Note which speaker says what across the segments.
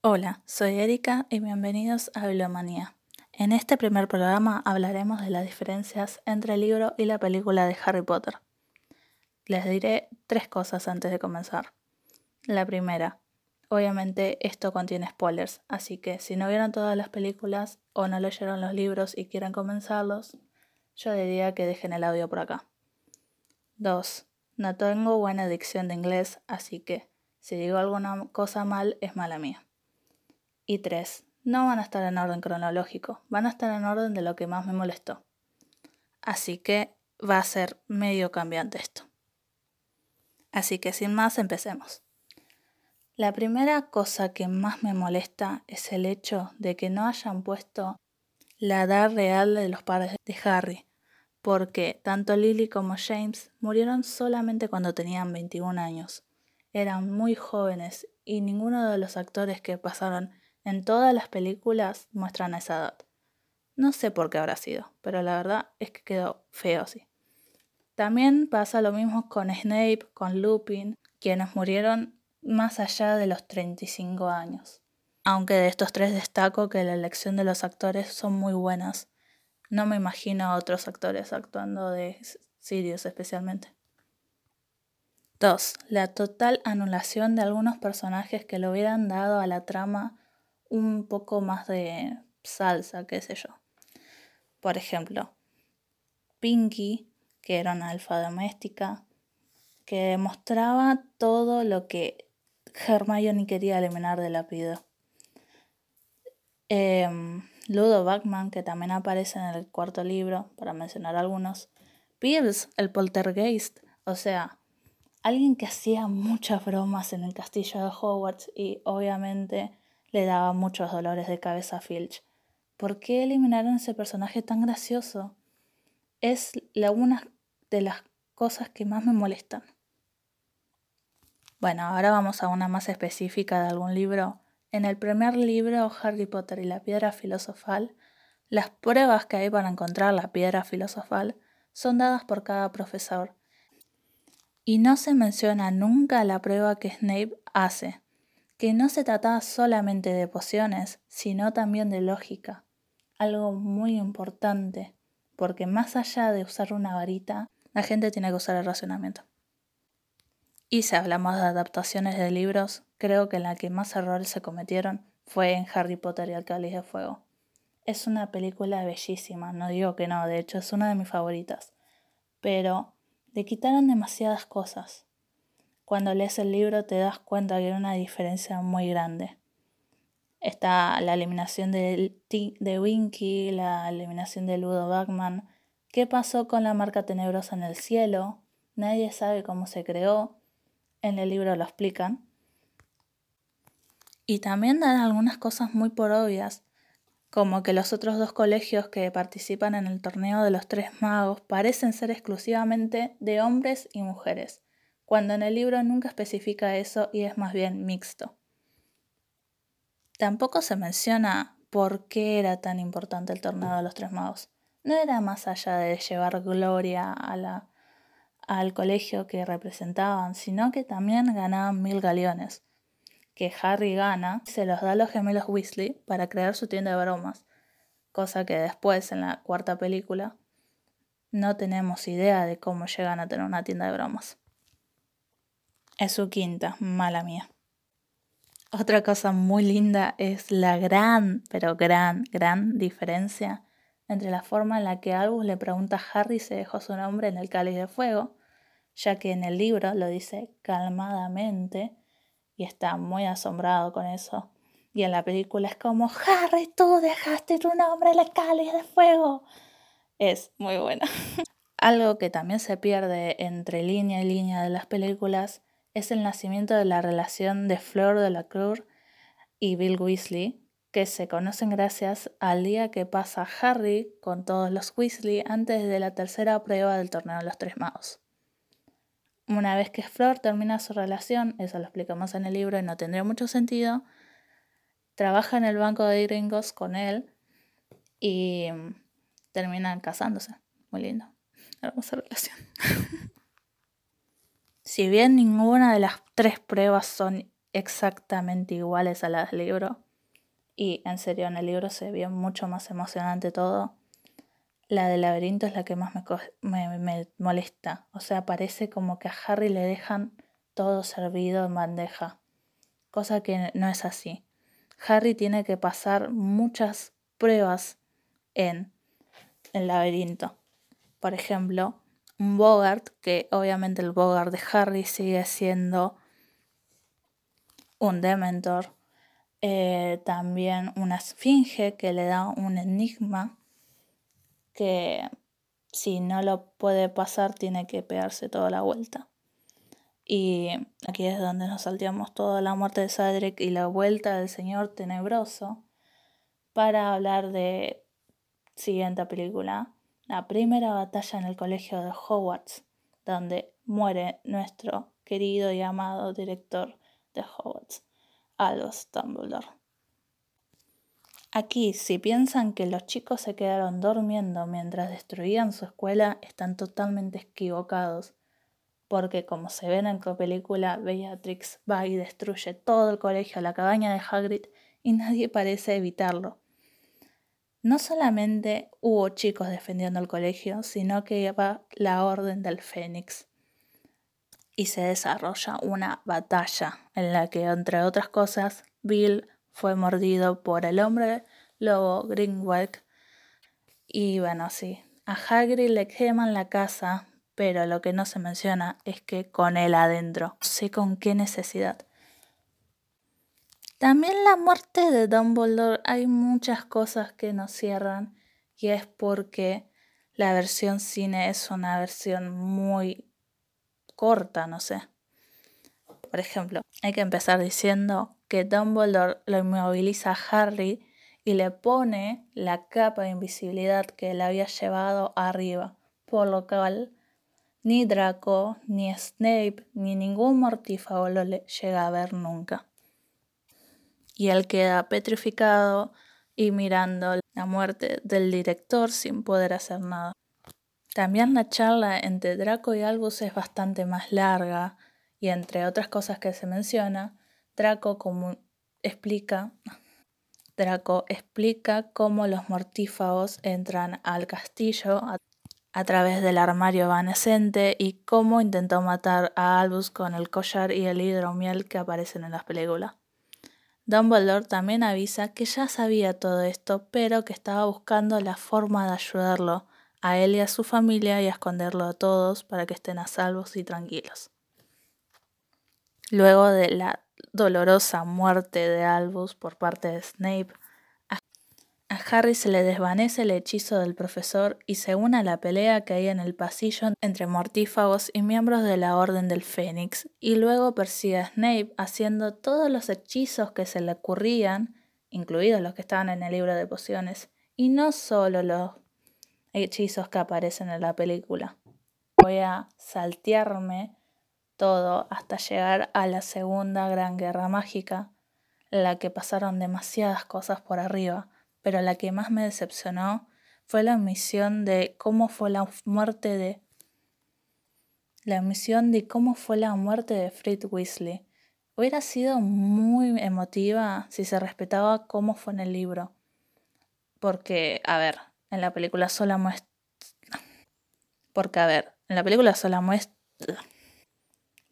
Speaker 1: Hola, soy Erika y bienvenidos a Bibliomanía. En este primer programa hablaremos de las diferencias entre el libro y la película de Harry Potter. Les diré tres cosas antes de comenzar. La primera, obviamente esto contiene spoilers, así que si no vieron todas las películas o no leyeron los libros y quieren comenzarlos, yo diría que dejen el audio por acá. 2. No tengo buena dicción de inglés, así que si digo alguna cosa mal es mala mía. Y 3. No van a estar en orden cronológico, van a estar en orden de lo que más me molestó. Así que va a ser medio cambiante esto. Así que sin más, empecemos. La primera cosa que más me molesta es el hecho de que no hayan puesto la edad real de los padres de Harry, porque tanto Lily como James murieron solamente cuando tenían 21 años. Eran muy jóvenes y ninguno de los actores que pasaron en todas las películas muestran esa edad. No sé por qué habrá sido, pero la verdad es que quedó feo así. También pasa lo mismo con Snape, con Lupin, quienes murieron más allá de los 35 años. Aunque de estos tres destaco que la elección de los actores son muy buenas. No me imagino a otros actores actuando de Sirius especialmente. 2. La total anulación de algunos personajes que le hubieran dado a la trama un poco más de salsa, qué sé yo. Por ejemplo, Pinky, que era una alfa doméstica, que demostraba todo lo que Hermione quería eliminar del apellido. Em, Ludo Bachman, que también aparece en el cuarto libro, para mencionar algunos. Pierce, el poltergeist, o sea, alguien que hacía muchas bromas en el castillo de Hogwarts y obviamente le daba muchos dolores de cabeza a Filch. ¿Por qué eliminaron ese personaje tan gracioso? Es la una de las cosas que más me molestan. Bueno, ahora vamos a una más específica de algún libro. En el primer libro, Harry Potter y la piedra filosofal, las pruebas que hay para encontrar la piedra filosofal son dadas por cada profesor. Y no se menciona nunca la prueba que Snape hace, que no se trataba solamente de pociones, sino también de lógica, algo muy importante, porque más allá de usar una varita, la gente tiene que usar el racionamiento. Y si hablamos de adaptaciones de libros, creo que la que más errores se cometieron fue en Harry Potter y el Cáliz de Fuego. Es una película bellísima, no digo que no, de hecho es una de mis favoritas, pero le quitaron demasiadas cosas cuando lees el libro te das cuenta que hay una diferencia muy grande. Está la eliminación de, de Winky, la eliminación de Ludo Bachman. ¿Qué pasó con la marca tenebrosa en el cielo? Nadie sabe cómo se creó. En el libro lo explican. Y también dan algunas cosas muy por obvias, como que los otros dos colegios que participan en el torneo de los tres magos parecen ser exclusivamente de hombres y mujeres cuando en el libro nunca especifica eso y es más bien mixto. Tampoco se menciona por qué era tan importante el torneo de los tres magos. No era más allá de llevar gloria a la, al colegio que representaban, sino que también ganaban mil galeones, que Harry gana y se los da a los gemelos Weasley para crear su tienda de bromas, cosa que después en la cuarta película no tenemos idea de cómo llegan a tener una tienda de bromas. Es su quinta, mala mía. Otra cosa muy linda es la gran, pero gran, gran diferencia entre la forma en la que Albus le pregunta a Harry si dejó su nombre en el cáliz de fuego, ya que en el libro lo dice calmadamente y está muy asombrado con eso. Y en la película es como, Harry, tú dejaste tu nombre en el cáliz de fuego. Es muy buena. Algo que también se pierde entre línea y línea de las películas es el nacimiento de la relación de Fleur de la Cour y Bill Weasley, que se conocen gracias al día que pasa Harry con todos los Weasley antes de la tercera prueba del torneo de los tres magos. Una vez que Fleur termina su relación, eso lo explicamos en el libro y no tendría mucho sentido, trabaja en el banco de gringos con él y terminan casándose. Muy lindo. Hermosa relación. Si bien ninguna de las tres pruebas son exactamente iguales a las del libro. Y en serio, en el libro se ve mucho más emocionante todo. La del laberinto es la que más me, me, molesta. O sea, parece como que a Harry le dejan todo servido en bandeja. Cosa que no es así. Harry tiene que pasar muchas pruebas en el laberinto. Por ejemplo, un Bogart, que obviamente el Bogart de Harry sigue siendo un Dementor. Eh, también una esfinge que le da un enigma que si no lo puede pasar tiene que pegarse toda la vuelta. Y aquí es donde nos salteamos toda la muerte de Cedric y la vuelta del Señor Tenebroso para hablar de siguiente película, la primera batalla en el colegio de Hogwarts, donde muere nuestro querido y amado director de Hogwarts, Albus Dumbledore. Aquí, si piensan que los chicos se quedaron durmiendo mientras destruían su escuela, están totalmente equivocados, porque como se ven en la película, Bellatrix va y destruye todo el colegio, la cabaña de Hagrid, y nadie parece evitarlo. No solamente hubo chicos defendiendo el colegio, sino que iba la Orden del Fénix. Y se desarrolla una batalla en la que, entre otras cosas, Bill fue mordido por el hombre lobo Greenwald. Y bueno, sí, a Hagrid le queman la casa, pero lo que no se menciona es que con él adentro. No sé con qué necesidad. También la muerte de Dumbledore hay muchas cosas que nos cierran y es porque la versión cine es una versión muy corta, no sé. Por ejemplo, hay que empezar diciendo que Dumbledore lo inmoviliza a Harry y le pone la capa de invisibilidad que él había llevado arriba, por lo cual ni Draco, ni Snape, ni ningún mortífago lo llega a ver nunca y él queda petrificado y mirando la muerte del director sin poder hacer nada. También la charla entre Draco y Albus es bastante más larga y entre otras cosas que se menciona, Draco como explica Draco explica cómo los mortífagos entran al castillo a, a, través del armario evanescente y cómo intentó matar a Albus con el collar y el hidromiel que aparecen en las películas. Dumbledore también avisa que ya sabía todo esto, pero que estaba buscando la forma de ayudarlo a él y a su familia y a esconderlo a todos para que estén a salvos y tranquilos. Luego de la dolorosa muerte de Albus por parte de Snape, Harry se le desvanece el hechizo del profesor y se une a la pelea que hay en el pasillo entre mortífagos y miembros de la Orden del Fénix, y luego persigue a Snape haciendo todos los hechizos que se le ocurrían, incluidos los que estaban en el libro de pociones, y no solo los hechizos que aparecen en la película. Voy a saltearme todo hasta llegar a la segunda gran guerra mágica, en la que pasaron demasiadas cosas por arriba pero la que más me decepcionó fue la omisión de cómo fue la muerte de la omisión de cómo fue la muerte de Fred Weasley. Hubiera sido muy emotiva si se respetaba cómo fue en el libro. Porque, a ver, en la película sola muestra. Porque, a ver, en la película sola muestra.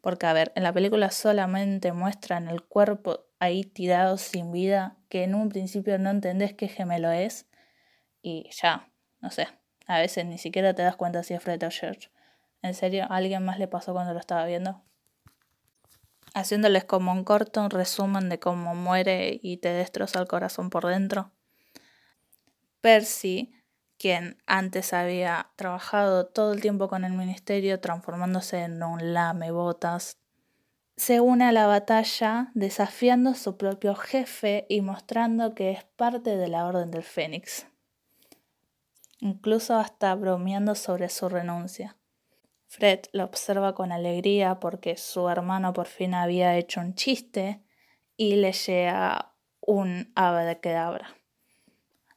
Speaker 1: Porque, a ver, en la película solamente muestran el cuerpo ahí tirado sin vida, que en un principio no entendés qué gemelo es, y ya, no sé, a veces ni siquiera te das cuenta si es Fred o George. ¿En serio? ¿A alguien más le pasó cuando lo estaba viendo? Haciéndoles como un corto, resumen de cómo muere y te destroza el corazón por dentro. Percy, quien antes había trabajado todo el tiempo con el ministerio, transformándose en un lame botas, se une a la batalla desafiando a su propio jefe y mostrando que es parte de la Orden del Fénix, incluso hasta bromeando sobre su renuncia. Fred lo observa con alegría porque su hermano por fin había hecho un chiste y le llega un ave de quedabra.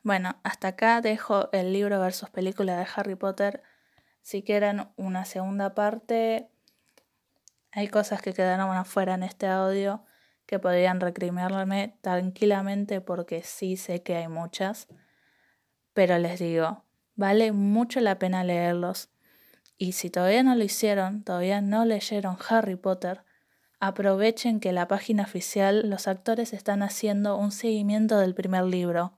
Speaker 1: Bueno, hasta acá dejo el libro versus película de Harry Potter. Si quieren una segunda parte, hay cosas que quedaron afuera en este audio que podrían recriminarme tranquilamente porque sí sé que hay muchas, pero les digo, vale mucho la pena leerlos. Y si todavía no lo hicieron, todavía no leyeron Harry Potter, aprovechen que la página oficial los actores están haciendo un seguimiento del primer libro.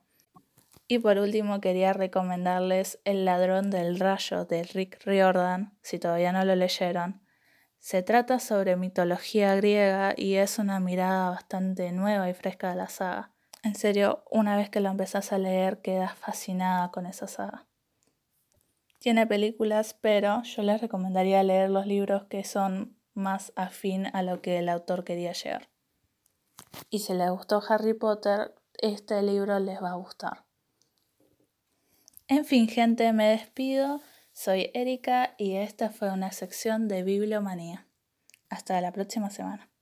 Speaker 1: Y por último quería recomendarles El ladrón del rayo de Rick Riordan, si todavía no lo leyeron. Se trata sobre mitología griega y es una mirada bastante nueva y fresca de la saga. En serio, una vez que lo empezás a leer quedas fascinada con esa saga. Tiene películas, pero yo les recomendaría leer los libros que son más afín a lo que el autor quería llegar. Y si les gustó Harry Potter, este libro les va a gustar. En fin, gente, me despido. Soy Erika y esta fue una sección de Bibliomanía. Hasta la próxima semana.